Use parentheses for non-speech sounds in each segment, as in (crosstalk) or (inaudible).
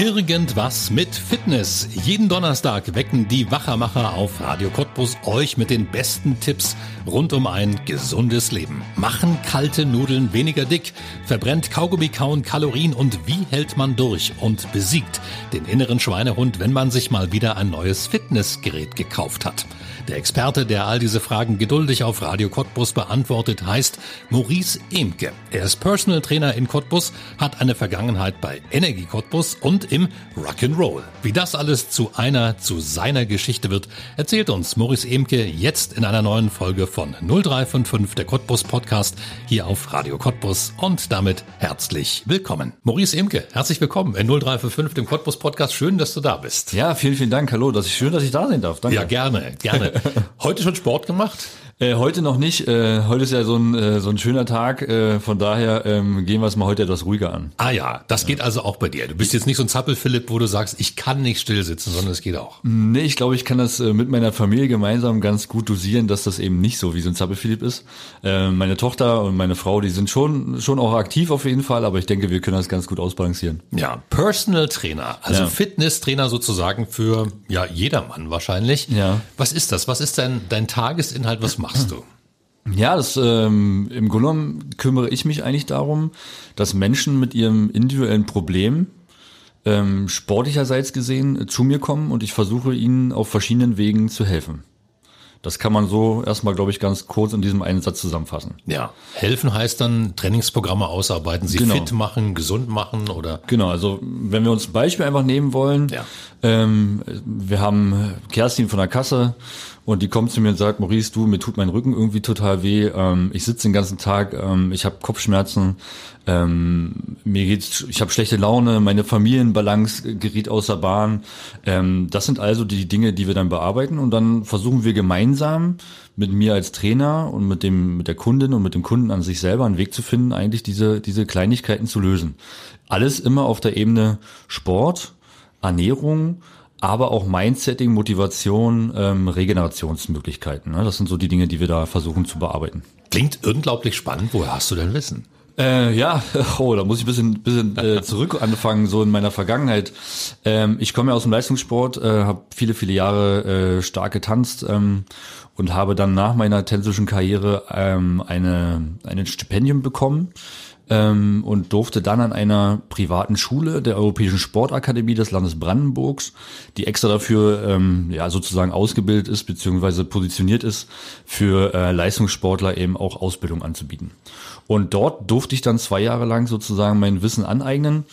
Irgendwas mit Fitness. Jeden Donnerstag wecken die Wachermacher auf Radio Cottbus euch mit den besten Tipps rund um ein gesundes Leben. Machen kalte Nudeln weniger dick, verbrennt Kaugummi kauen Kalorien und wie hält man durch und besiegt den inneren Schweinehund, wenn man sich mal wieder ein neues Fitnessgerät gekauft hat. Der Experte, der all diese Fragen geduldig auf Radio Cottbus beantwortet, heißt Maurice Emke. Er ist Personal Trainer in Cottbus, hat eine Vergangenheit bei Energie Cottbus und im Rock'n'Roll. Wie das alles zu einer, zu seiner Geschichte wird, erzählt uns Maurice Emke jetzt in einer neuen Folge von 0355, der Cottbus Podcast, hier auf Radio Cottbus und damit herzlich willkommen. Maurice Emke, herzlich willkommen in 0355, dem Cottbus Podcast. Schön, dass du da bist. Ja, vielen, vielen Dank. Hallo, das ist schön, dass ich da sein darf. Danke. Ja, gerne, gerne. (laughs) Heute schon Sport gemacht? Äh, heute noch nicht. Äh, heute ist ja so ein, äh, so ein schöner Tag. Äh, von daher ähm, gehen wir es mal heute etwas ruhiger an. Ah ja, das ja. geht also auch bei dir. Du bist jetzt nicht so ein Zappel-Philipp, wo du sagst, ich kann nicht still sitzen, sondern es geht auch. Nee, ich glaube, ich kann das äh, mit meiner Familie gemeinsam ganz gut dosieren, dass das eben nicht so wie so ein Zappel-Philipp ist. Äh, meine Tochter und meine Frau, die sind schon, schon auch aktiv auf jeden Fall, aber ich denke, wir können das ganz gut ausbalancieren. Ja, Personal Trainer, also ja. Fitness-Trainer sozusagen für ja jedermann wahrscheinlich. Ja. Was ist das? Was ist dein, dein Tagesinhalt? Was machst du? Ja, das ähm, im Grunde kümmere ich mich eigentlich darum, dass Menschen mit ihrem individuellen Problem ähm, sportlicherseits gesehen zu mir kommen und ich versuche ihnen auf verschiedenen Wegen zu helfen. Das kann man so erstmal, glaube ich, ganz kurz in diesem einen Satz zusammenfassen. Ja. Helfen heißt dann Trainingsprogramme ausarbeiten, sie genau. fit machen, gesund machen oder? Genau, also wenn wir uns ein Beispiel einfach nehmen wollen, ja. ähm, wir haben Kerstin von der Kasse und die kommt zu mir und sagt, Maurice, du, mir tut mein Rücken irgendwie total weh, ähm, ich sitze den ganzen Tag, ähm, ich habe Kopfschmerzen, ähm, mir geht's, ich habe schlechte Laune, meine Familienbalance geriet außer Bahn. Ähm, das sind also die Dinge, die wir dann bearbeiten und dann versuchen wir gemeinsam mit mir als Trainer und mit dem mit der Kundin und mit dem Kunden an sich selber einen Weg zu finden, eigentlich diese diese Kleinigkeiten zu lösen. Alles immer auf der Ebene Sport, Ernährung, aber auch Mindsetting, Motivation, ähm, Regenerationsmöglichkeiten. Ne? Das sind so die Dinge, die wir da versuchen zu bearbeiten. Klingt unglaublich spannend. Woher hast du denn Wissen? Äh, ja, (laughs) oh, da muss ich ein bisschen, bisschen äh, (laughs) zurück anfangen, so in meiner Vergangenheit. Ähm, ich komme ja aus dem Leistungssport, äh, habe viele, viele Jahre äh, stark getanzt ähm, und habe dann nach meiner tänzischen Karriere ähm, eine, ein Stipendium bekommen ähm, und durfte dann an einer privaten Schule der Europäischen Sportakademie des Landes Brandenburgs, die extra dafür ähm, ja sozusagen ausgebildet ist beziehungsweise positioniert ist, für äh, Leistungssportler eben auch Ausbildung anzubieten. Und dort durfte ich dann zwei Jahre lang sozusagen mein Wissen aneignen.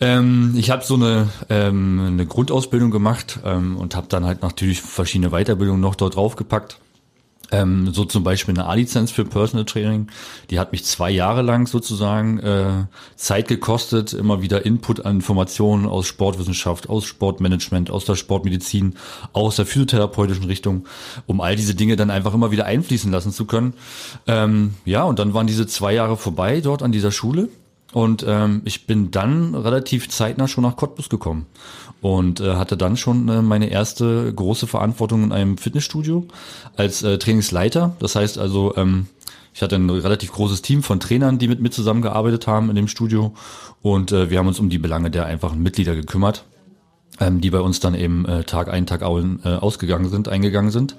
Ähm, ich habe so eine, ähm, eine Grundausbildung gemacht ähm, und habe dann halt natürlich verschiedene Weiterbildungen noch dort draufgepackt. Ähm, so zum Beispiel eine A-Lizenz für Personal Training, die hat mich zwei Jahre lang sozusagen äh, Zeit gekostet, immer wieder Input an Informationen aus Sportwissenschaft, aus Sportmanagement, aus der Sportmedizin, aus der physiotherapeutischen Richtung, um all diese Dinge dann einfach immer wieder einfließen lassen zu können. Ähm, ja, und dann waren diese zwei Jahre vorbei dort an dieser Schule und ähm, ich bin dann relativ zeitnah schon nach Cottbus gekommen und äh, hatte dann schon äh, meine erste große Verantwortung in einem Fitnessstudio als äh, Trainingsleiter. Das heißt also, ähm, ich hatte ein relativ großes Team von Trainern, die mit mir zusammengearbeitet haben in dem Studio und äh, wir haben uns um die Belange der einfachen Mitglieder gekümmert ähm, die bei uns dann eben äh, Tag ein, Tag äh, ausgegangen sind, eingegangen sind.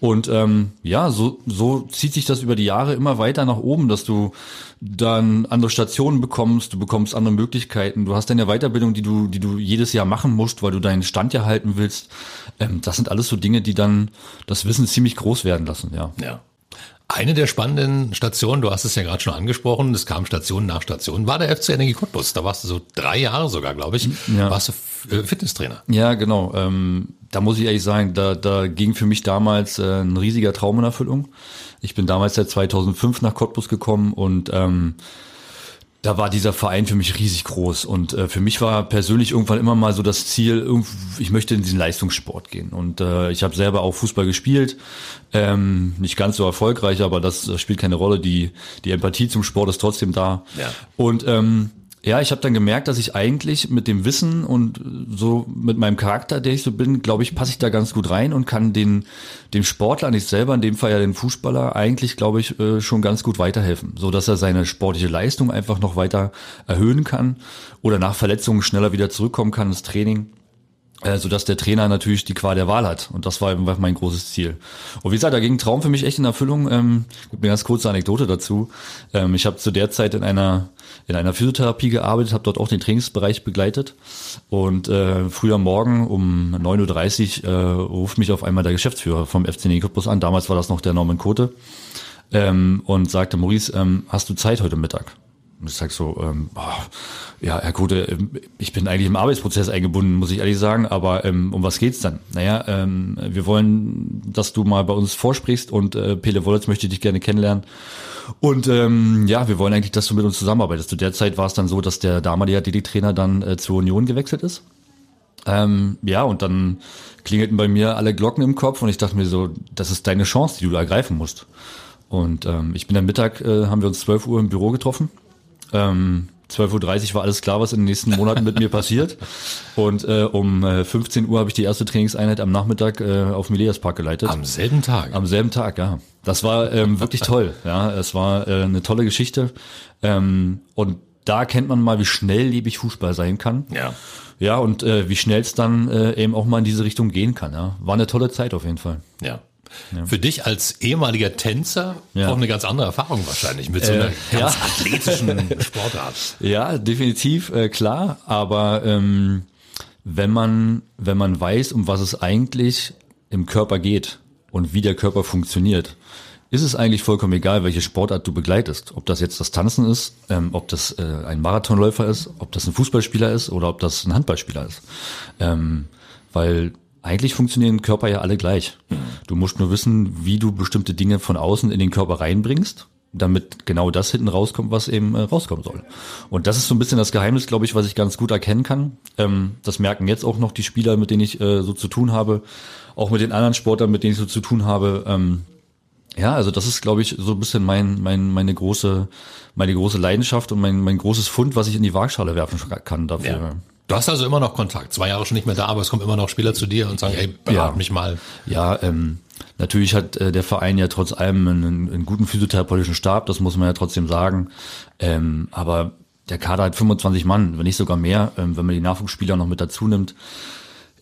Und ähm, ja, so, so zieht sich das über die Jahre immer weiter nach oben, dass du dann andere Stationen bekommst, du bekommst andere Möglichkeiten, du hast deine Weiterbildung, die du, die du jedes Jahr machen musst, weil du deinen Stand ja halten willst. Ähm, das sind alles so Dinge, die dann das Wissen ziemlich groß werden lassen, ja. Ja. Eine der spannenden Stationen, du hast es ja gerade schon angesprochen, es kam Station nach Station, war der FC Energie Cottbus. Da warst du so drei Jahre sogar, glaube ich, ja. warst du äh, Fitnesstrainer. Ja, genau. Ähm, da muss ich ehrlich sagen, da, da ging für mich damals äh, ein riesiger Traum in Erfüllung. Ich bin damals seit 2005 nach Cottbus gekommen und ähm, da war dieser Verein für mich riesig groß und äh, für mich war persönlich irgendwann immer mal so das Ziel, ich möchte in diesen Leistungssport gehen und äh, ich habe selber auch Fußball gespielt, ähm, nicht ganz so erfolgreich, aber das, das spielt keine Rolle. Die die Empathie zum Sport ist trotzdem da ja. und ähm, ja, ich habe dann gemerkt, dass ich eigentlich mit dem Wissen und so mit meinem Charakter, der ich so bin, glaube ich, passe ich da ganz gut rein und kann den dem Sportler, nicht selber, in dem Fall ja den Fußballer, eigentlich, glaube ich, äh, schon ganz gut weiterhelfen, so dass er seine sportliche Leistung einfach noch weiter erhöhen kann oder nach Verletzungen schneller wieder zurückkommen kann ins Training äh, so dass der Trainer natürlich die Qual der Wahl hat. Und das war einfach mein großes Ziel. Und wie gesagt, da ging Traum für mich echt in Erfüllung. Ähm, gibt eine ganz kurze Anekdote dazu. Ähm, ich habe zu der Zeit in einer in einer Physiotherapie gearbeitet, habe dort auch den Trainingsbereich begleitet. Und äh, früher Morgen um 9.30 Uhr äh, ruft mich auf einmal der Geschäftsführer vom FC Cottbus an. Damals war das noch der Norman Kote. Ähm, und sagte, Maurice, ähm, hast du Zeit heute Mittag? Ich sag so, ähm, oh, ja, Herr Kote, ähm, ich bin eigentlich im Arbeitsprozess eingebunden, muss ich ehrlich sagen, aber ähm, um was geht's dann? Naja, ähm, wir wollen, dass du mal bei uns vorsprichst und äh, Pele Wollitz möchte dich gerne kennenlernen. Und ähm, ja, wir wollen eigentlich, dass du mit uns zusammenarbeitest. Zu der Zeit war es dann so, dass der damalige Athletiktrainer dann äh, zur Union gewechselt ist. Ähm, ja, und dann klingelten bei mir alle Glocken im Kopf und ich dachte mir so, das ist deine Chance, die du ergreifen musst. Und ähm, ich bin am Mittag, äh, haben wir uns 12 Uhr im Büro getroffen ähm, 12.30 Uhr war alles klar, was in den nächsten Monaten mit mir passiert. Und äh, um äh, 15 Uhr habe ich die erste Trainingseinheit am Nachmittag äh, auf dem Park geleitet. Am selben Tag? Am selben Tag, ja. Das war ähm, wirklich toll. Ja, es war äh, eine tolle Geschichte. Ähm, und da kennt man mal, wie schnelllebig Fußball sein kann. Ja. Ja, und äh, wie schnell es dann äh, eben auch mal in diese Richtung gehen kann. Ja. War eine tolle Zeit auf jeden Fall. Ja. Ja. Für dich als ehemaliger Tänzer ja. auch eine ganz andere Erfahrung wahrscheinlich mit so einer äh, ganz ja. athletischen Sportart. (laughs) Ja, definitiv, äh, klar. Aber ähm, wenn man wenn man weiß, um was es eigentlich im Körper geht und wie der Körper funktioniert, ist es eigentlich vollkommen egal, welche Sportart du begleitest. Ob das jetzt das Tanzen ist, ähm, ob das äh, ein Marathonläufer ist, ob das ein Fußballspieler ist oder ob das ein Handballspieler ist. Ähm, weil eigentlich funktionieren Körper ja alle gleich. Du musst nur wissen, wie du bestimmte Dinge von außen in den Körper reinbringst, damit genau das hinten rauskommt, was eben äh, rauskommen soll. Und das ist so ein bisschen das Geheimnis, glaube ich, was ich ganz gut erkennen kann. Ähm, das merken jetzt auch noch die Spieler, mit denen ich äh, so zu tun habe, auch mit den anderen Sportlern, mit denen ich so zu tun habe. Ähm, ja, also das ist, glaube ich, so ein bisschen mein, mein, meine große, meine große Leidenschaft und mein, mein großes Fund, was ich in die Waagschale werfen kann dafür. Ja. Du hast also immer noch Kontakt. Zwei Jahre schon nicht mehr da, aber es kommen immer noch Spieler zu dir und sagen, ey, berat ja. mich mal. Ja, ähm, natürlich hat äh, der Verein ja trotz allem einen, einen guten physiotherapeutischen Stab, das muss man ja trotzdem sagen. Ähm, aber der Kader hat 25 Mann, wenn nicht sogar mehr, ähm, wenn man die Nachwuchsspieler noch mit dazu nimmt.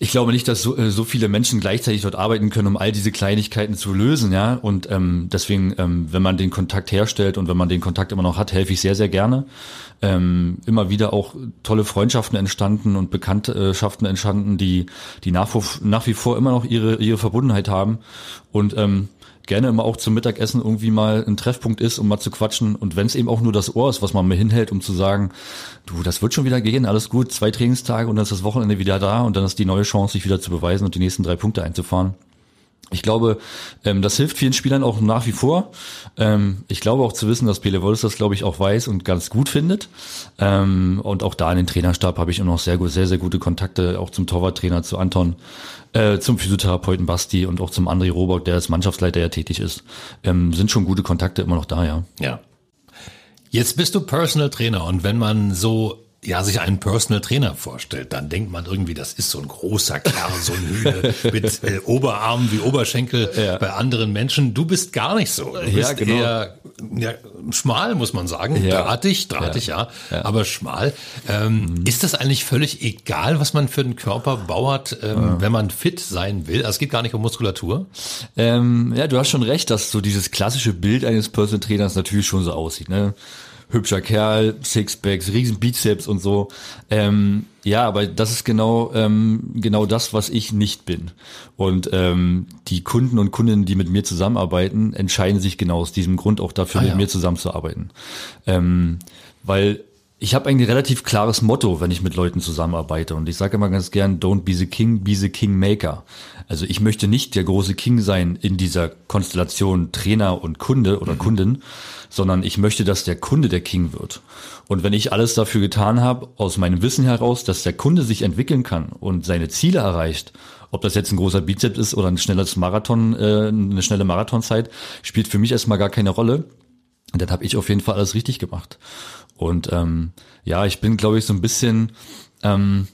Ich glaube nicht, dass so, äh, so viele Menschen gleichzeitig dort arbeiten können, um all diese Kleinigkeiten zu lösen, ja. Und ähm, deswegen, ähm, wenn man den Kontakt herstellt und wenn man den Kontakt immer noch hat, helfe ich sehr, sehr gerne. Ähm, immer wieder auch tolle Freundschaften entstanden und Bekanntschaften entstanden, die, die nach, nach wie vor immer noch ihre, ihre Verbundenheit haben. Und ähm, gerne immer auch zum Mittagessen irgendwie mal ein Treffpunkt ist, um mal zu quatschen. Und wenn es eben auch nur das Ohr ist, was man mir hinhält, um zu sagen, du, das wird schon wieder gehen, alles gut, zwei Trainingstage und dann ist das Wochenende wieder da und dann ist die neue Chance, sich wieder zu beweisen und die nächsten drei Punkte einzufahren. Ich glaube, ähm, das hilft vielen Spielern auch nach wie vor. Ähm, ich glaube auch zu wissen, dass Pele Wolfs das, glaube ich, auch weiß und ganz gut findet. Ähm, und auch da in den Trainerstab habe ich immer noch sehr, sehr, sehr gute Kontakte, auch zum Torwarttrainer, zu Anton, äh, zum Physiotherapeuten Basti und auch zum André Robock, der als Mannschaftsleiter ja tätig ist. Ähm, sind schon gute Kontakte immer noch da, ja. Ja. Jetzt bist du Personal Trainer und wenn man so ja, sich einen Personal Trainer vorstellt, dann denkt man irgendwie, das ist so ein großer Kerl, so ein Hühne (laughs) mit äh, Oberarmen wie Oberschenkel ja. bei anderen Menschen. Du bist gar nicht so. Du bist genau. eher ja, schmal, muss man sagen. Ja. Drahtig, drahtig, ja, ja, aber schmal. Ähm, mhm. Ist das eigentlich völlig egal, was man für einen Körper bauert, ähm, wenn man fit sein will? Also es geht gar nicht um Muskulatur. Ähm, ja, du hast schon recht, dass so dieses klassische Bild eines Personal Trainers natürlich schon so aussieht. Ne? Hübscher Kerl, Sixpacks, riesen Bizeps und so. Ähm, ja, aber das ist genau ähm, genau das, was ich nicht bin. Und ähm, die Kunden und Kundinnen, die mit mir zusammenarbeiten, entscheiden sich genau aus diesem Grund auch dafür, ah, mit ja. mir zusammenzuarbeiten. Ähm, weil ich habe ein relativ klares Motto, wenn ich mit Leuten zusammenarbeite. Und ich sage immer ganz gern, don't be the king, be the kingmaker. Also ich möchte nicht der große King sein in dieser Konstellation Trainer und Kunde oder mhm. Kundin, sondern ich möchte, dass der Kunde der King wird. Und wenn ich alles dafür getan habe, aus meinem Wissen heraus, dass der Kunde sich entwickeln kann und seine Ziele erreicht, ob das jetzt ein großer Bizeps ist oder ein schnelles Marathon, äh, eine schnelle Marathonzeit, spielt für mich erstmal gar keine Rolle. Und dann habe ich auf jeden Fall alles richtig gemacht. Und ähm, ja, ich bin, glaube ich, so ein bisschen ähm,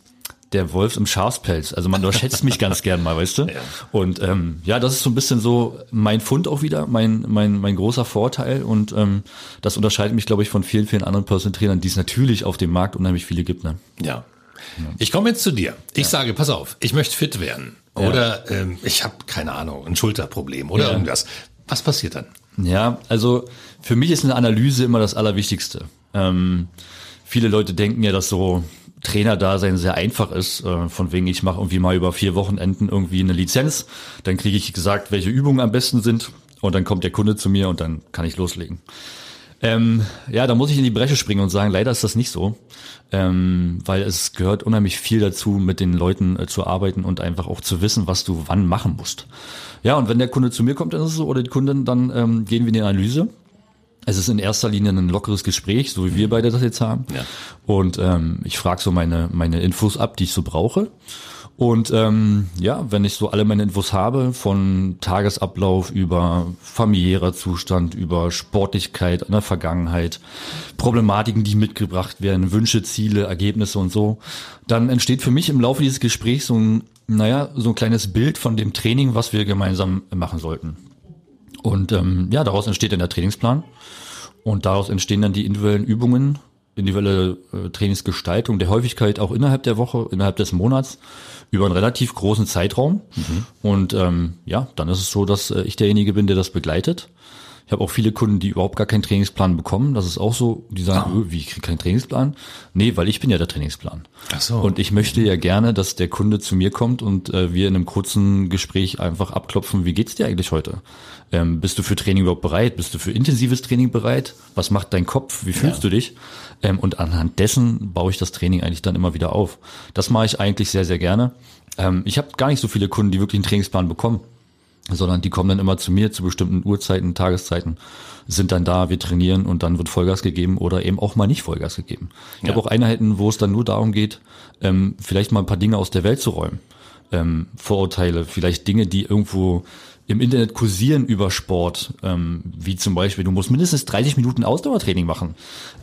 der Wolf im Schafspelz. Also man unterschätzt mich ganz gern mal, weißt du? (laughs) Ja. Und ähm, ja, das ist so ein bisschen so mein Fund auch wieder, mein, mein, mein großer Vorteil. Und ähm, das unterscheidet mich, glaube ich, von vielen, vielen anderen Personal Trainern, die es natürlich auf dem Markt unheimlich viele gibt. Ne? Ja. Ich komme jetzt zu dir. Ich ja. sage, pass auf, ich möchte fit werden. Oder ähm, ich habe, keine Ahnung, ein Schulterproblem oder irgendwas. Was passiert dann? Ja, also für mich ist eine Analyse immer das Allerwichtigste. Ähm, viele Leute denken ja, dass so Trainerdasein sehr einfach ist, äh, von wegen ich mache irgendwie mal über vier Wochenenden irgendwie eine Lizenz, dann kriege ich gesagt, welche Übungen am besten sind. Und dann kommt der Kunde zu mir und dann kann ich loslegen. Ähm, ja, da muss ich in die Bresche springen und sagen, leider ist das nicht so, ähm, weil es gehört unheimlich viel dazu, mit den Leuten äh, zu arbeiten und einfach auch zu wissen, was du wann machen musst. Ja, und wenn der Kunde zu mir kommt, dann ist es so, oder die Kundin, dann ähm, gehen wir in die Analyse es ist in erster Linie ein lockeres Gespräch, so wie wir beide das jetzt haben. Ja. Und ähm, ich frage so meine, meine Infos ab, die ich so brauche. Und ähm, ja, wenn ich so alle meine Infos habe, von Tagesablauf über familiärer Zustand, über Sportlichkeit in der Vergangenheit, Problematiken, die mitgebracht werden, Wünsche, Ziele, Ergebnisse und so, dann entsteht für mich im Laufe dieses Gesprächs so ein, naja, so ein kleines Bild von dem Training, was wir gemeinsam machen sollten. Und ähm, ja, daraus entsteht dann der Trainingsplan und daraus entstehen dann die individuellen Übungen, individuelle äh, Trainingsgestaltung der Häufigkeit auch innerhalb der Woche, innerhalb des Monats über einen relativ großen Zeitraum. Mhm. Und ähm, ja, dann ist es so, dass äh, ich derjenige bin, der das begleitet. Ich habe auch viele Kunden, die überhaupt gar keinen Trainingsplan bekommen. Das ist auch so, die sagen, oh. wie, ich kriege keinen Trainingsplan? Nee, weil ich bin ja der Trainingsplan. Ach so. Und ich möchte ja gerne, dass der Kunde zu mir kommt und äh, wir in einem kurzen Gespräch einfach abklopfen, wie geht's dir eigentlich heute? Ähm, bist du für Training überhaupt bereit? Bist du für intensives Training bereit? Was macht dein Kopf? Wie fühlst ja. du dich? Ähm, und anhand dessen baue ich das Training eigentlich dann immer wieder auf. Das mache ich eigentlich sehr, sehr gerne. Ähm, ich habe gar nicht so viele Kunden, die wirklich einen Trainingsplan bekommen sondern die kommen dann immer zu mir zu bestimmten Uhrzeiten, Tageszeiten, sind dann da, wir trainieren und dann wird Vollgas gegeben oder eben auch mal nicht Vollgas gegeben. Ich ja. habe auch Einheiten, wo es dann nur darum geht, ähm, vielleicht mal ein paar Dinge aus der Welt zu räumen. Ähm, Vorurteile, vielleicht Dinge, die irgendwo im Internet kursieren über Sport, ähm, wie zum Beispiel, du musst mindestens 30 Minuten Ausdauertraining machen.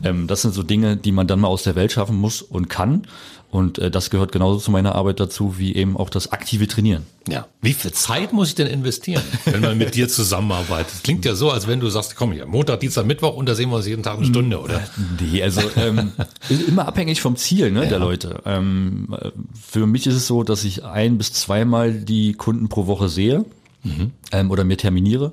Ähm, das sind so Dinge, die man dann mal aus der Welt schaffen muss und kann. Und äh, das gehört genauso zu meiner Arbeit dazu, wie eben auch das aktive Trainieren. Ja. Wie viel Zeit muss ich denn investieren, wenn man mit dir zusammenarbeitet? Das klingt ja so, als wenn du sagst, komm hier, Montag, Dienstag, Mittwoch und da sehen wir uns jeden Tag eine Stunde, oder? Nee, also ähm, (laughs) immer abhängig vom Ziel ne, ja. der Leute. Ähm, für mich ist es so, dass ich ein bis zweimal die Kunden pro Woche sehe mhm. ähm, oder mir terminiere.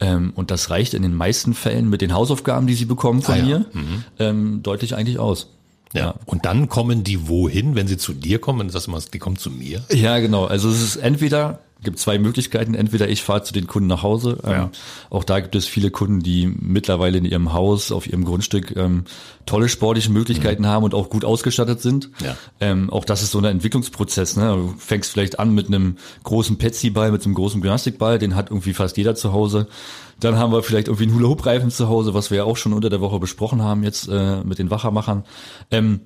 Ähm, und das reicht in den meisten Fällen mit den Hausaufgaben, die sie bekommen von ah, ja. mir, mhm. ähm, deutlich eigentlich aus. Ja. Und dann kommen die wohin, wenn sie zu dir kommen? Das mal, die kommen zu mir? Ja, genau. Also es ist entweder gibt zwei Möglichkeiten. Entweder ich fahre zu den Kunden nach Hause. Ja. Ähm, auch da gibt es viele Kunden, die mittlerweile in ihrem Haus, auf ihrem Grundstück ähm, tolle sportliche Möglichkeiten mhm. haben und auch gut ausgestattet sind. Ja. Ähm, auch das ist so ein Entwicklungsprozess. Ne? Du fängst vielleicht an mit einem großen Petsy-Ball, mit einem großen Gymnastikball, den hat irgendwie fast jeder zu Hause. Dann haben wir vielleicht irgendwie einen Hula-Hoop-Reifen zu Hause, was wir ja auch schon unter der Woche besprochen haben jetzt äh, mit den Wachermachern. Ähm,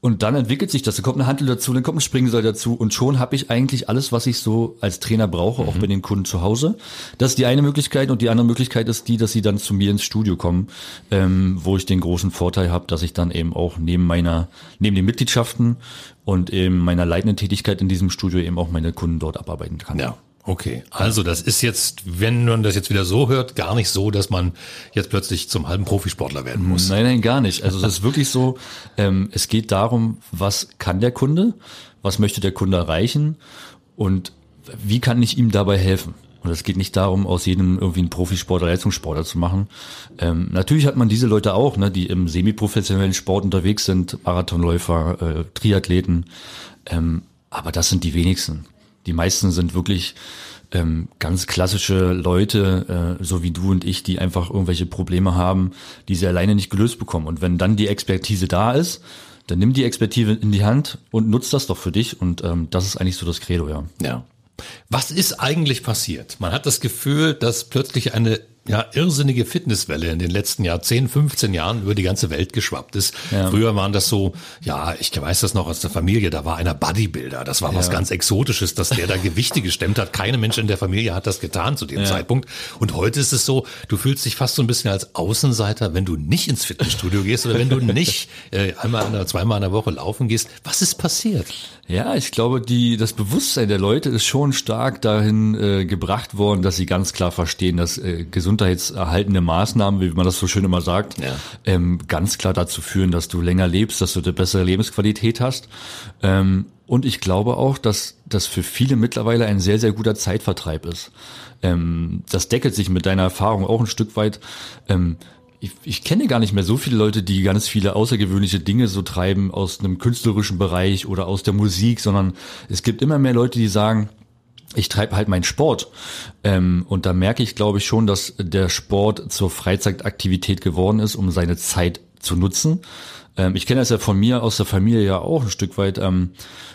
und dann entwickelt sich das. Da kommt eine Handel dazu, dann kommt ein Springseil dazu und schon habe ich eigentlich alles, was ich so als Trainer brauche, mhm. auch bei den Kunden zu Hause. Das ist die eine Möglichkeit und die andere Möglichkeit ist die, dass sie dann zu mir ins Studio kommen, ähm, wo ich den großen Vorteil habe, dass ich dann eben auch neben meiner, neben den Mitgliedschaften und eben meiner leitenden Tätigkeit in diesem Studio eben auch meine Kunden dort abarbeiten kann. Ja. Okay, also das ist jetzt, wenn man das jetzt wieder so hört, gar nicht so, dass man jetzt plötzlich zum halben Profisportler werden muss. Nein, nein, gar nicht. Also es ist wirklich so, ähm, es geht darum, was kann der Kunde, was möchte der Kunde erreichen und wie kann ich ihm dabei helfen. Und es geht nicht darum, aus jedem irgendwie einen Profisportler, Leistungssportler zu machen. Ähm, natürlich hat man diese Leute auch, ne, die im semiprofessionellen Sport unterwegs sind, Marathonläufer, äh, Triathleten. Ähm, aber das sind die wenigsten. Die meisten sind wirklich ähm, ganz klassische Leute, äh, so wie du und ich, die einfach irgendwelche Probleme haben, die sie alleine nicht gelöst bekommen. Und wenn dann die Expertise da ist, dann nimm die Expertise in die Hand und nutzt das doch für dich. Und ähm, das ist eigentlich so das Credo, ja. Ja. Was ist eigentlich passiert? Man hat das Gefühl, dass plötzlich eine ja, irrsinnige Fitnesswelle in den letzten Jahr 10, 15 Jahren über die ganze Welt geschwappt ist. Ja. Früher waren das so, ja, ich weiß das noch aus der Familie, da war einer Bodybuilder, das war ja. was ganz Exotisches, dass der da Gewichte gestemmt hat. Keine Mensch in der Familie hat das getan zu dem ja. Zeitpunkt. Und heute ist es so, du fühlst dich fast so ein bisschen als Außenseiter, wenn du nicht ins Fitnessstudio gehst oder wenn du nicht äh, einmal oder zweimal in der Woche laufen gehst. Was ist passiert? Ja, ich glaube, die, das Bewusstsein der Leute ist schon stark dahin äh, gebracht worden, dass sie ganz klar verstehen, dass äh, gesundheitserhaltende Maßnahmen, wie man das so schön immer sagt, ja. ähm, ganz klar dazu führen, dass du länger lebst, dass du eine bessere Lebensqualität hast. Ähm, und ich glaube auch, dass das für viele mittlerweile ein sehr, sehr guter Zeitvertreib ist. Ähm, das deckelt sich mit deiner Erfahrung auch ein Stück weit. Ähm, ich, ich kenne gar nicht mehr so viele Leute, die ganz viele außergewöhnliche Dinge so treiben aus einem künstlerischen Bereich oder aus der Musik, sondern es gibt immer mehr Leute, die sagen, ich treibe halt meinen Sport. Ähm, und da merke ich, glaube ich, schon, dass der Sport zur Freizeitaktivität geworden ist, um seine Zeit zu nutzen. Ähm, ich kenne das ja von mir aus der Familie ja auch ein Stück weit. Ähm,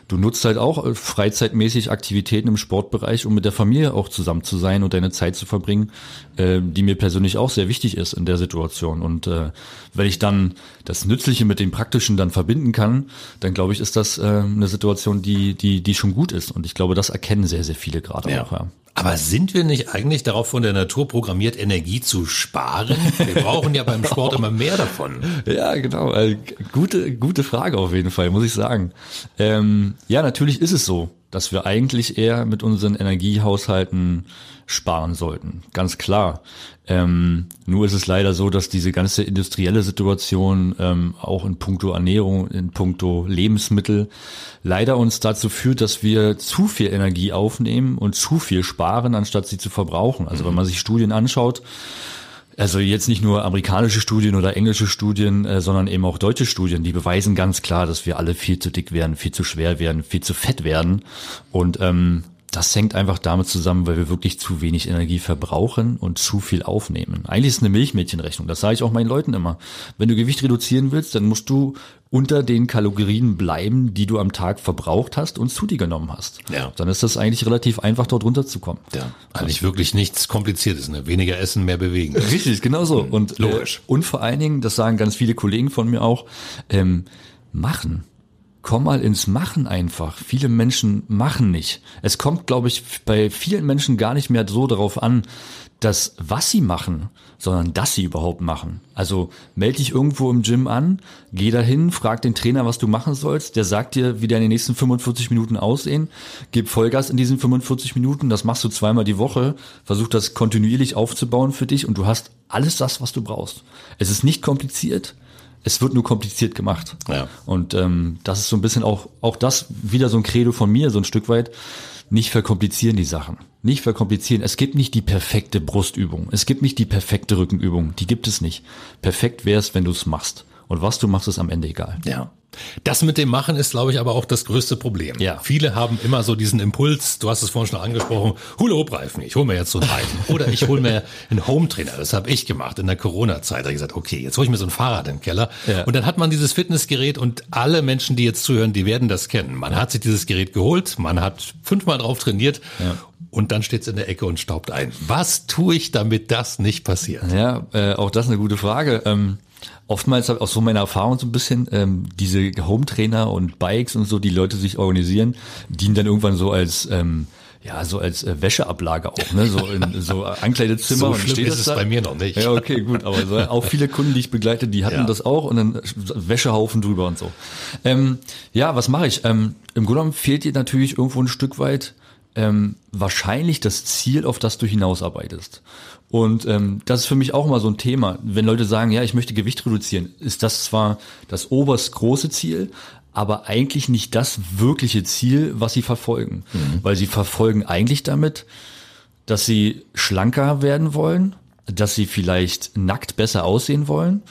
du nutzt halt auch äh, freizeitmäßig Aktivitäten im Sportbereich, um mit der Familie auch zusammen zu sein und deine Zeit zu verbringen, äh, die mir persönlich auch sehr wichtig ist in der Situation. Und äh, wenn ich dann das Nützliche mit dem Praktischen dann verbinden kann, dann glaube ich, ist das äh, eine Situation, die, die, die schon gut ist. Und ich glaube, das erkennen sehr, sehr viele gerade ja. auch. Ja. Aber sind wir nicht eigentlich darauf von der Natur programmiert, Energie zu sparen? Wir brauchen ja beim Sport (laughs) immer mehr davon. Ja, genau. Gute, gute Frage auf jeden Fall, muss ich sagen. Ähm, ja, natürlich ist es so, dass wir eigentlich eher mit unseren Energiehaushalten sparen sollten. Ganz klar. Ähm, nur ist es leider so, dass diese ganze industrielle Situation ähm, auch in puncto Ernährung, in puncto Lebensmittel leider uns dazu führt, dass wir zu viel Energie aufnehmen und zu viel sparen, anstatt sie zu verbrauchen. Also wenn man sich Studien anschaut, also jetzt nicht nur amerikanische Studien oder englische Studien, äh, sondern eben auch deutsche Studien, die beweisen ganz klar, dass wir alle viel zu dick werden, viel zu schwer werden, viel zu fett werden. Und ähm, das hängt einfach damit zusammen, weil wir wirklich zu wenig Energie verbrauchen und zu viel aufnehmen. Eigentlich ist es eine Milchmädchenrechnung. Das sage ich auch meinen Leuten immer. Wenn du Gewicht reduzieren willst, dann musst du unter den Kalorien bleiben, die du am Tag verbraucht hast und zu dir genommen hast. Ja. Dann ist das eigentlich relativ einfach, dort runterzukommen. Ja. Eigentlich wirklich nichts Kompliziertes, ne? Weniger essen, mehr bewegen. Richtig, genau so. Hm, und, Logisch. Äh, und vor allen Dingen, das sagen ganz viele Kollegen von mir auch, ähm, machen komm mal ins Machen einfach. Viele Menschen machen nicht. Es kommt, glaube ich, bei vielen Menschen gar nicht mehr so darauf an, dass was sie machen, sondern dass sie überhaupt machen. Also melde dich irgendwo im Gym an, geh dahin, frag den Trainer, was du machen sollst. Der sagt dir, wie deine nächsten 45 Minuten aussehen. Gib Vollgas in diesen 45 Minuten. Das machst du zweimal die Woche. Versuch das kontinuierlich aufzubauen für dich und du hast alles das, was du brauchst. Es ist nicht kompliziert es wird nur kompliziert gemacht. Ja. Und ähm, das ist so ein bisschen auch, auch das wieder so ein Credo von mir, so ein Stück weit. Nicht verkomplizieren die Sachen. Nicht verkomplizieren. Es gibt nicht die perfekte Brustübung. Es gibt nicht die perfekte Rückenübung. Die gibt es nicht. Perfekt wäre es, wenn du es machst. Und was du machst, ist am Ende egal. Ja. Das mit dem Machen ist, glaube ich, aber auch das größte Problem. Ja. Viele haben immer so diesen Impuls, du hast es vorhin schon angesprochen, Hula-Hoop-Reifen, ich hole mir jetzt so einen Reifen. Oder ich hole mir einen Home-Trainer, das habe ich gemacht in der Corona-Zeit. Da habe ich gesagt, okay, jetzt hole ich mir so ein Fahrrad in den Keller. Ja. Und dann hat man dieses Fitnessgerät und alle Menschen, die jetzt zuhören, die werden das kennen. Man hat sich dieses Gerät geholt, man hat fünfmal drauf trainiert ja. und dann steht es in der Ecke und staubt ein. Was tue ich, damit das nicht passiert? Ja, äh, auch das ist eine gute Frage. Ähm oftmals auch so meine Erfahrung so ein bisschen, ähm, diese Home-Trainer und Bikes und so, die Leute sich organisieren, dienen dann irgendwann so als ähm, ja, so als äh, Wäscheablage auch, ne? So in (laughs) so Ankleidezimmer. so und schlimm steht ist es da. bei mir noch nicht. Ja, okay, gut. Aber so, auch viele Kunden, die ich begleite, die hatten ja. das auch und dann Wäschehaufen drüber und so. Ähm, ja, was mache ich? Ähm, Im Grunde genommen fehlt dir natürlich irgendwo ein Stück weit ähm, wahrscheinlich das Ziel, auf das du hinausarbeitest. Und ähm, das ist für mich auch immer so ein Thema. Wenn Leute sagen, ja, ich möchte Gewicht reduzieren, ist das zwar das oberst große Ziel, aber eigentlich nicht das wirkliche Ziel, was sie verfolgen. Mhm. Weil sie verfolgen eigentlich damit, dass sie schlanker werden wollen, dass sie vielleicht nackt besser aussehen wollen,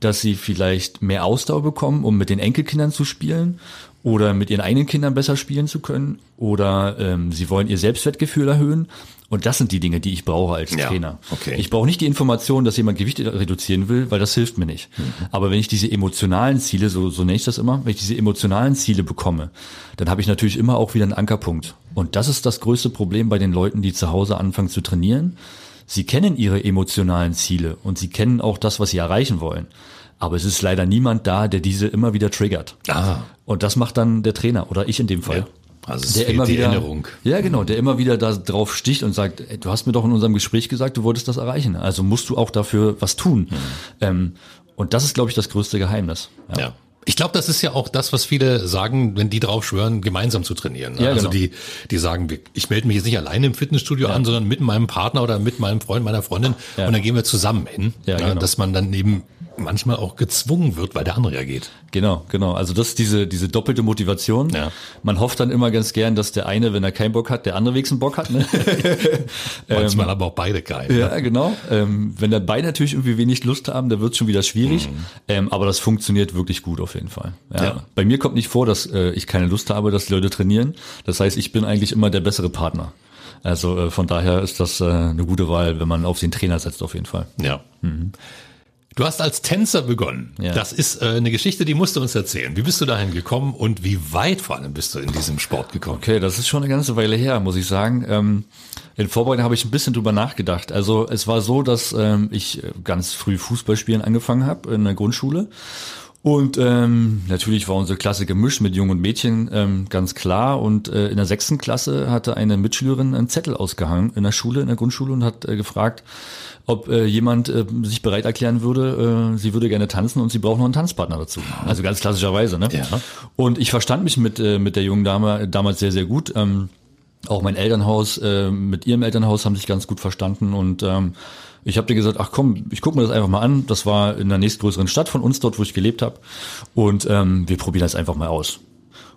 dass sie vielleicht mehr Ausdauer bekommen, um mit den Enkelkindern zu spielen oder mit ihren eigenen Kindern besser spielen zu können oder ähm, sie wollen ihr Selbstwertgefühl erhöhen und das sind die Dinge, die ich brauche als ja, Trainer. Okay. Ich brauche nicht die Information, dass jemand Gewicht reduzieren will, weil das hilft mir nicht. Mhm. Aber wenn ich diese emotionalen Ziele, so, so nenne ich das immer, wenn ich diese emotionalen Ziele bekomme, dann habe ich natürlich immer auch wieder einen Ankerpunkt. Und das ist das größte Problem bei den Leuten, die zu Hause anfangen zu trainieren. sie kennen ihre emotionalen Ziele und sie kennen auch das, was sie erreichen wollen. Aber es ist leider niemand da, der diese immer wieder triggert. Ah. Und das macht dann der Trainer oder ich in dem Fall. Ja. Also es der immer die wieder, Erinnerung. Ja, genau, der immer wieder da drauf sticht und sagt, ey, du hast mir doch in unserem Gespräch gesagt, du wolltest das erreichen. Also musst du auch dafür was tun. Ähm, und das ist, glaube ich, das größte Geheimnis. Ja. Ich glaube, das ist ja auch das, was viele sagen, wenn die drauf schwören, gemeinsam zu trainieren. ne? Ja, also genau. die, die sagen, ich melde mich jetzt nicht alleine im Fitnessstudio an, sondern mit meinem Partner oder mit meinem Freund, meiner Freundin Ja. und dann gehen wir zusammen hin. Ja, genau. Dass man dann eben manchmal auch gezwungen wird, weil der andere ja geht. Genau, genau. Also das ist diese, diese doppelte Motivation. Ja. Man hofft dann immer ganz gern, dass der eine, wenn er keinen Bock hat, der andere wenigstens Bock hat. Ne? (laughs) Manchmal aber auch beide keinen. ne? Ja, genau. Ähm, wenn dann beide natürlich irgendwie wenig Lust haben, dann wird es schon wieder schwierig. Ähm, aber das funktioniert wirklich gut auf jeden Fall. Ja. Ja. Bei mir kommt nicht vor, dass äh, ich keine Lust habe, dass die Leute trainieren. Das heißt, ich bin eigentlich immer der bessere Partner. Also äh, von daher ist das äh, eine gute Wahl, wenn man auf den Trainer setzt auf jeden Fall. Ja. Du hast als Tänzer begonnen. Ja. Das ist äh, eine Geschichte, die musst du uns erzählen. Wie bist du dahin gekommen und wie weit vor allem bist du in diesem Sport gekommen? Okay, das ist schon eine ganze Weile her, muss ich sagen. Ähm, in Vorbereitung habe ich ein bisschen drüber nachgedacht. Also es war so, dass ähm, ich ganz früh Fußballspielen angefangen habe in der Grundschule. Und ähm, natürlich war unsere Klasse gemischt mit Jungen und Mädchen, ähm, ganz klar. Und äh, in der sechsten Klasse hatte eine Mitschülerin einen Zettel ausgehangen in der Schule, in der Grundschule und hat äh, gefragt, ob äh, jemand äh, sich bereit erklären würde, äh, sie würde gerne tanzen und sie braucht noch einen Tanzpartner dazu. Also ganz klassischerweise, ne? Ja. Und ich verstand mich mit, äh, mit der jungen Dame damals sehr, sehr gut. Ähm, auch mein Elternhaus, äh, mit ihrem Elternhaus haben sich ganz gut verstanden und ähm, ich habe dir gesagt, ach komm, ich guck mir das einfach mal an. Das war in der nächstgrößeren Stadt von uns, dort wo ich gelebt habe. Und ähm, wir probieren das einfach mal aus.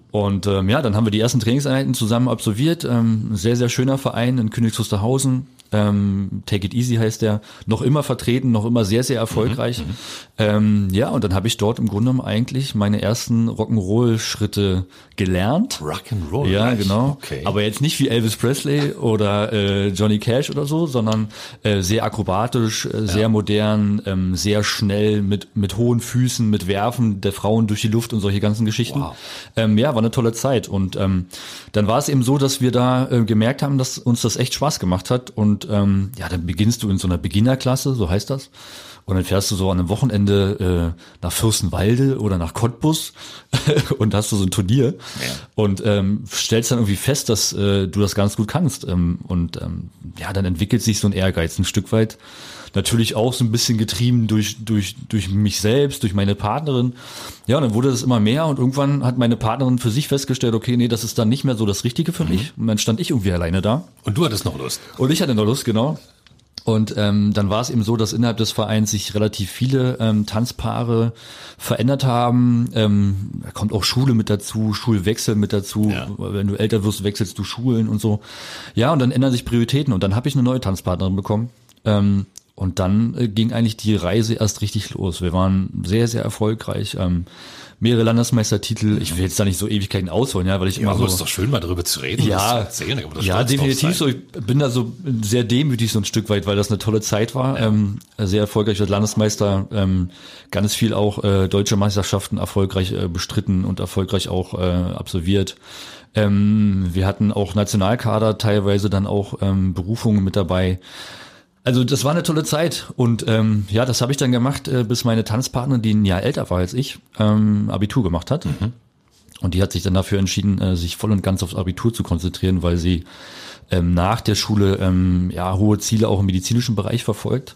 Und ähm, ja, dann haben wir die ersten Trainingseinheiten zusammen absolviert. Ähm, sehr, sehr schöner Verein in Königs Wusterhausen. Ähm, Take It Easy heißt der. Noch immer vertreten, noch immer sehr, sehr erfolgreich. ähm, ja, und dann habe ich dort im Grunde genommen eigentlich meine ersten Rock'n'Roll-Schritte gelernt. Rock'n'Roll. Ja, gleich. genau. Okay. Aber jetzt nicht wie Elvis Presley oder äh, Johnny Cash oder so, sondern äh, sehr akrobatisch, äh, sehr modern, ähm, sehr schnell mit mit hohen Füßen, mit Werfen der Frauen durch die Luft und solche ganzen Geschichten. Wow. Ähm, ja, war eine tolle Zeit. Und ähm, dann war es eben so, dass wir da äh, gemerkt haben, dass uns das echt Spaß gemacht hat. Und ähm, ja, dann beginnst du in so einer Beginnerklasse, so heißt das. Und dann fährst du so an einem Wochenende äh, nach Fürstenwalde oder nach Cottbus (laughs) und hast du so ein Turnier und ähm, stellst dann irgendwie fest, dass äh, du das ganz gut kannst. Ähm, und ähm, ja, dann entwickelt sich so ein Ehrgeiz ein Stück weit. Natürlich auch so ein bisschen getrieben durch, durch, durch mich selbst, durch meine Partnerin. Ja, und dann wurde das immer mehr und irgendwann hat meine Partnerin für sich festgestellt, okay, nee, das ist dann nicht mehr so das Richtige für mich. Und dann stand ich irgendwie alleine da. Und du hattest noch Lust. Und ich hatte noch Lust, genau. Und ähm, dann war es eben so, dass innerhalb des Vereins sich relativ viele ähm, Tanzpaare verändert haben. Ähm, da kommt auch Schule mit dazu, Schulwechsel mit dazu. Ja. Wenn du älter wirst, wechselst du Schulen und so. Ja, und dann ändern sich Prioritäten. Und dann habe ich eine neue Tanzpartnerin bekommen. Ähm, und dann äh, ging eigentlich die Reise erst richtig los. Wir waren sehr, sehr erfolgreich. Ähm, mehrere Landesmeistertitel. Ich will jetzt da nicht so Ewigkeiten ausholen, ja, weil ich Ja, immer aber so es ist doch schön, mal darüber zu reden, und das zu ja, erzählen. Ja, definitiv so. Ich bin da so sehr demütig so ein Stück weit, weil das eine tolle Zeit war. Ähm, sehr erfolgreich als Landesmeister, ähm, ganz viel auch äh, deutsche Meisterschaften erfolgreich äh, bestritten und erfolgreich auch äh, absolviert. Ähm, wir hatten auch Nationalkader, teilweise dann auch ähm, Berufungen mit dabei. Also das war eine tolle Zeit und ähm, ja, das habe ich dann gemacht, äh, bis meine Tanzpartnerin, die ein Jahr älter war als ich, ähm, Abitur gemacht hat. Und die hat sich dann dafür entschieden, äh, sich voll und ganz aufs Abitur zu konzentrieren, weil sie ähm, nach der Schule ähm, ja hohe Ziele auch im medizinischen Bereich verfolgt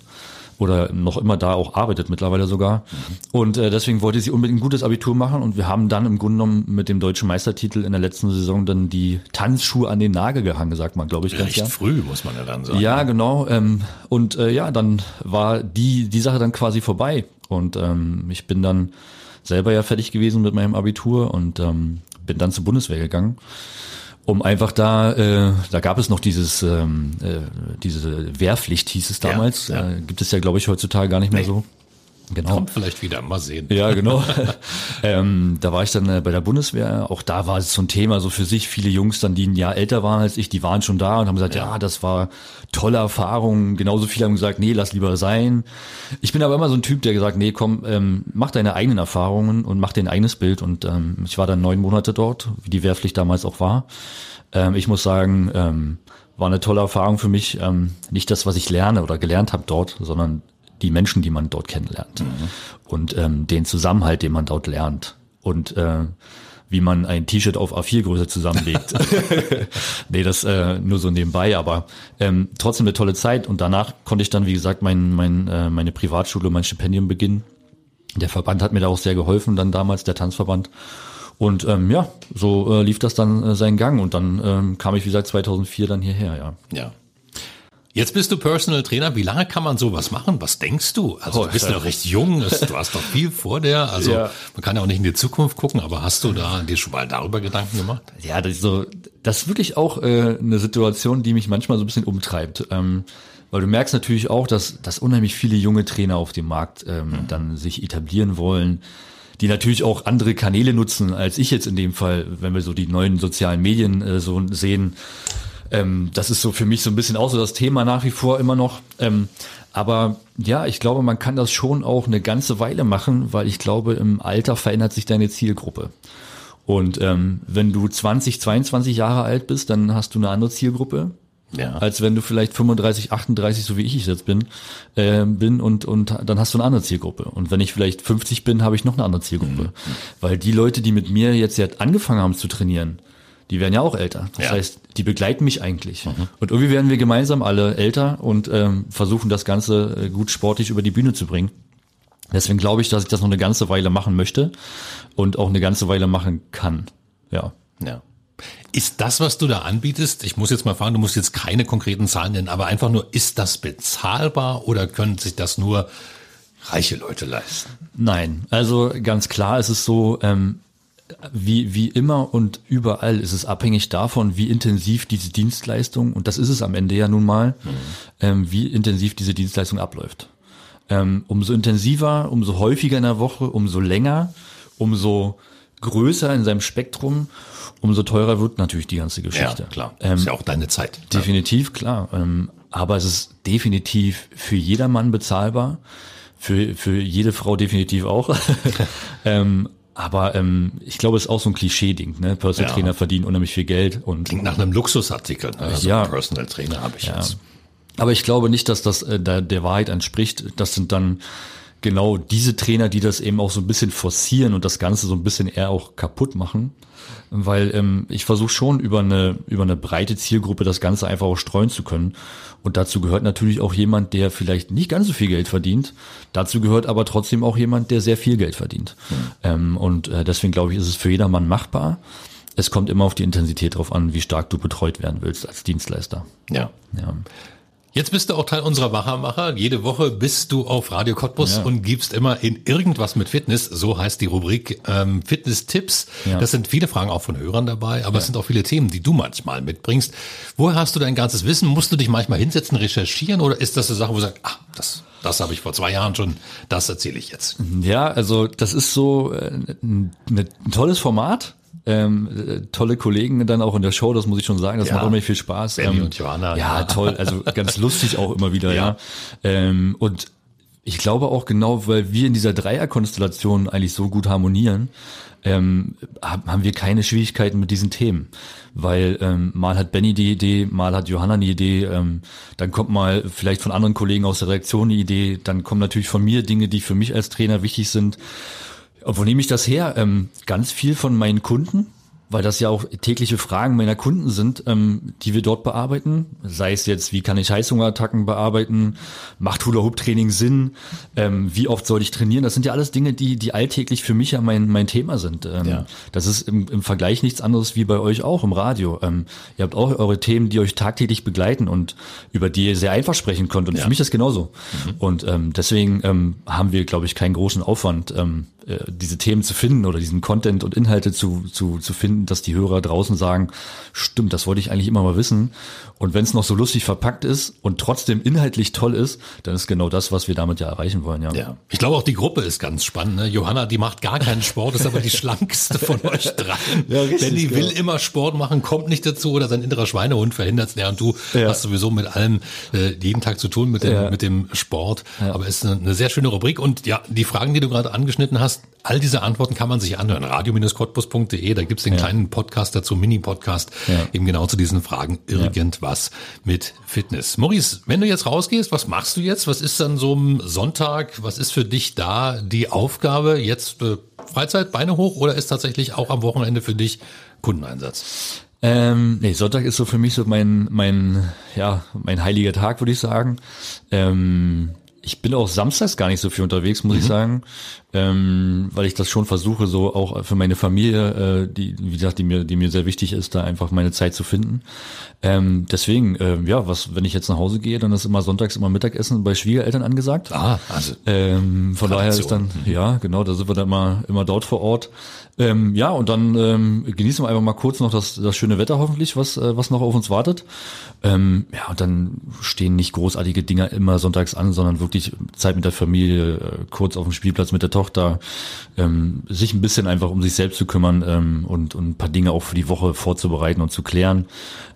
oder noch immer da auch arbeitet mittlerweile sogar. Und äh, deswegen wollte sie unbedingt ein gutes Abitur machen und wir haben dann im Grunde genommen mit dem deutschen Meistertitel in der letzten Saison dann die Tanzschuhe an den Nagel gehangen, sagt man, glaube ich, ganz Recht gern. früh, muss man ja dann sagen. Ja, genau. Ähm, und äh, ja, dann war die die Sache dann quasi vorbei und ähm, ich bin dann selber ja fertig gewesen mit meinem Abitur und ähm, bin dann zur Bundeswehr gegangen, um einfach da, äh, da gab es noch dieses, ähm, äh, diese Wehrpflicht hieß es Ja, damals, ja. Äh, gibt es ja glaube ich heutzutage gar nicht mehr Nee. so. Genau. Kommt vielleicht wieder, mal sehen. Ja, genau. (laughs) ähm, da war ich dann äh, bei der Bundeswehr. Auch da war es so ein Thema, so für sich. Viele Jungs dann, die ein Jahr älter waren als ich, die waren schon da und haben gesagt, ja, ja das war tolle Erfahrung. Genauso viele haben gesagt, nee, lass lieber sein. Ich bin aber immer so ein Typ, der gesagt, nee, komm, ähm, mach deine eigenen Erfahrungen und mach dein eigenes Bild. Und ähm, ich war dann neun Monate dort, wie die Wehrpflicht damals auch war. Ähm, ich muss sagen, ähm, war eine tolle Erfahrung für mich. Ähm, nicht das, was ich lerne oder gelernt habe dort, sondern die Menschen, die man dort kennenlernt mhm. und ähm, den Zusammenhalt, den man dort lernt und äh, wie man ein T-Shirt auf A4-Größe zusammenlegt. (laughs) nee, das äh, nur so nebenbei, aber ähm, trotzdem eine tolle Zeit und danach konnte ich dann, wie gesagt, mein, mein, äh, meine Privatschule, mein Stipendium beginnen. Der Verband hat mir da auch sehr geholfen, dann damals der Tanzverband. Und ähm, ja, so äh, lief das dann äh, seinen Gang und dann ähm, kam ich wie seit 2004 dann hierher, ja. Ja. Jetzt bist du Personal Trainer. Wie lange kann man sowas machen? Was denkst du? Also du bist ja recht jung, du hast doch viel vor dir. Also ja. man kann ja auch nicht in die Zukunft gucken, aber hast du da dir schon mal darüber Gedanken gemacht? Ja, das ist so, das ist wirklich auch äh, eine Situation, die mich manchmal so ein bisschen umtreibt. Ähm, weil du merkst natürlich auch, dass, dass unheimlich viele junge Trainer auf dem Markt ähm, mhm. dann sich etablieren wollen die natürlich auch andere Kanäle nutzen als ich jetzt in dem Fall, wenn wir so die neuen sozialen Medien äh, so sehen. Ähm, das ist so für mich so ein bisschen auch so das Thema nach wie vor immer noch. Ähm, aber ja, ich glaube, man kann das schon auch eine ganze Weile machen, weil ich glaube, im Alter verändert sich deine Zielgruppe. Und ähm, wenn du 20, 22 Jahre alt bist, dann hast du eine andere Zielgruppe. Ja. Als wenn du vielleicht 35, 38, so wie ich jetzt bin, äh, bin und, und dann hast du eine andere Zielgruppe. Und wenn ich vielleicht 50 bin, habe ich noch eine andere Zielgruppe. Mhm. Weil die Leute, die mit mir jetzt angefangen haben zu trainieren, die werden ja auch älter. Das ja. heißt, die begleiten mich eigentlich. Mhm. Und irgendwie werden wir gemeinsam alle älter und ähm, versuchen das Ganze äh, gut sportlich über die Bühne zu bringen. Deswegen glaube ich, dass ich das noch eine ganze Weile machen möchte und auch eine ganze Weile machen kann. Ja. Ja. Ist das, was du da anbietest, ich muss jetzt mal fragen, du musst jetzt keine konkreten Zahlen nennen, aber einfach nur, ist das bezahlbar oder können sich das nur reiche Leute leisten? Nein, also ganz klar ist es so, ähm, wie, wie immer und überall ist es abhängig davon, wie intensiv diese Dienstleistung, und das ist es am Ende ja nun mal, mhm. ähm, wie intensiv diese Dienstleistung abläuft. Ähm, umso intensiver, umso häufiger in der Woche, umso länger, umso größer in seinem Spektrum, umso teurer wird natürlich die ganze Geschichte. Ja, klar. Ähm, ist ja auch deine Zeit. Definitiv, ja. klar. Ähm, aber es ist definitiv für jedermann bezahlbar, für, für jede Frau definitiv auch. (laughs) ähm, aber ähm, ich glaube, es ist auch so ein Klischee-Ding. Ne? Personal ja. Trainer verdienen unheimlich viel Geld und klingt nach einem Luxusartikel. Ne? Also ja, Personal Trainer habe ich ja. jetzt. Aber ich glaube nicht, dass das äh, der, der Wahrheit entspricht. Das sind dann genau diese Trainer, die das eben auch so ein bisschen forcieren und das Ganze so ein bisschen eher auch kaputt machen. Weil ähm, ich versuche schon über eine, über eine breite Zielgruppe das Ganze einfach auch streuen zu können. Und dazu gehört natürlich auch jemand, der vielleicht nicht ganz so viel Geld verdient. Dazu gehört aber trotzdem auch jemand, der sehr viel Geld verdient. Mhm. Ähm, und äh, deswegen glaube ich, ist es für jedermann machbar. Es kommt immer auf die Intensität drauf an, wie stark du betreut werden willst als Dienstleister. Ja. ja. Jetzt bist du auch Teil unserer Wachermacher. Jede Woche bist du auf Radio Cottbus ja. und gibst immer in irgendwas mit Fitness, so heißt die Rubrik ähm, Fitness-Tipps. Ja. Das sind viele Fragen auch von Hörern dabei, aber ja. es sind auch viele Themen, die du manchmal mitbringst. Woher hast du dein ganzes Wissen? Musst du dich manchmal hinsetzen, recherchieren oder ist das eine Sache, wo du sagst, ah, das, das habe ich vor zwei Jahren schon, das erzähle ich jetzt? Ja, also das ist so äh, ein, ein tolles Format ähm, tolle Kollegen dann auch in der Show, das muss ich schon sagen, das ja. macht unheimlich viel Spaß. Benny ähm, und Johanna. Ja, ja, toll, also ganz lustig auch immer wieder, ja. ja. Ähm, und ich glaube auch genau, weil wir in dieser Dreierkonstellation eigentlich so gut harmonieren, ähm, haben wir keine Schwierigkeiten mit diesen Themen. Weil ähm, mal hat Benny die Idee, mal hat Johanna die Idee, ähm, dann kommt mal vielleicht von anderen Kollegen aus der Reaktion die Idee, dann kommen natürlich von mir Dinge, die für mich als Trainer wichtig sind. Wo nehme ich das her? Ähm, ganz viel von meinen Kunden, weil das ja auch tägliche Fragen meiner Kunden sind, ähm, die wir dort bearbeiten. Sei es jetzt, wie kann ich Heißhungerattacken bearbeiten? Macht Hula-Hoop-Training Sinn? Ähm, wie oft soll ich trainieren? Das sind ja alles Dinge, die, die alltäglich für mich ja mein, mein Thema sind. Ähm, ja. Das ist im, im Vergleich nichts anderes wie bei euch auch im Radio. Ähm, ihr habt auch eure Themen, die euch tagtäglich begleiten und über die ihr sehr einfach sprechen könnt. Und ja. für mich ist das genauso. Mhm. Und ähm, deswegen ähm, haben wir, glaube ich, keinen großen Aufwand, ähm, äh, diese Themen zu finden oder diesen Content und Inhalte zu, zu, zu finden, dass die Hörer draußen sagen, stimmt, das wollte ich eigentlich immer mal wissen. Und wenn es noch so lustig verpackt ist und trotzdem inhaltlich toll ist, dann ist genau das, was wir damit ja erreichen wollen. Ja, ja. ich glaube auch die Gruppe ist ganz spannend. Ne? Johanna, die macht gar keinen Sport, ist aber die (laughs) schlankste von euch dreien. Ja, richtig, Denn die will immer Sport machen, kommt nicht dazu oder sein innerer Schweinehund verhindert es. Ja, und du ja. hast sowieso mit allem äh, jeden Tag zu tun mit dem, ja. mit dem Sport. Aber es ist eine, eine sehr schöne Rubrik. Und ja, die Fragen, die du gerade angeschnitten hast, all diese Antworten kann man sich anhören. Radio-cottbus.de, da gibt's den kleinen Podcast dazu, Mini-Podcast, eben genau zu diesen Fragen. Irgendwas mit Fitness. Maurice, wenn du jetzt rausgehst, was machst du jetzt? Was ist dann so ein Sonntag? Was ist für dich da die Aufgabe? Jetzt äh, Freizeit, Beine hoch oder ist tatsächlich auch am Wochenende für dich Kundeneinsatz? Ähm, nee, Sonntag ist so für mich so mein, mein, ja, mein heiliger Tag, würde ich sagen. Ähm, ich bin auch samstags gar nicht so viel unterwegs, muss mhm. ich sagen, ähm, weil ich das schon versuche, so auch für meine Familie, äh, die wie gesagt, die mir, die mir sehr wichtig ist, da einfach meine Zeit zu finden. Ähm, deswegen, äh, ja, was, wenn ich jetzt nach Hause gehe, dann ist immer sonntags immer Mittagessen bei Schwiegereltern angesagt. Ah, also ähm, von daher ist dann, ja, genau, da sind wir dann immer immer dort vor Ort. Ähm, ja, und dann ähm, genießen wir einfach mal kurz noch das, das schöne Wetter hoffentlich, was, äh, was noch auf uns wartet. Ähm, ja, und dann stehen nicht großartige Dinger immer sonntags an, sondern wirklich Zeit mit der Familie, äh, kurz auf dem Spielplatz mit der Tochter, ähm, sich ein bisschen einfach um sich selbst zu kümmern ähm, und, und ein paar Dinge auch für die Woche vorzubereiten und zu klären.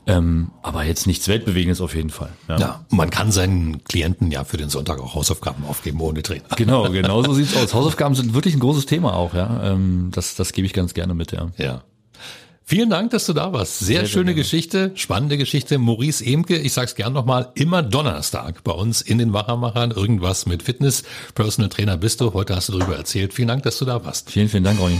Ähm, aber jetzt nichts Weltbewegendes auf jeden Fall. Ja. ja, man kann seinen Klienten ja für den Sonntag auch Hausaufgaben aufgeben ohne Trainer. (laughs) Genau, genau so (laughs) sieht's aus. Hausaufgaben sind wirklich ein großes Thema auch, ja. Ähm, das, das gebe ich ganz gerne mit, ja. Ja. Vielen Dank, dass du da warst. Sehr, sehr schöne sehr Geschichte, spannende Geschichte. Maurice Emke, ich sag's gern nochmal, immer Donnerstag bei uns in den Wachermachern. Irgendwas mit Fitness. Personal Trainer bist du. Heute hast du darüber erzählt. Vielen Dank, dass du da warst. Vielen, vielen Dank, Ronny.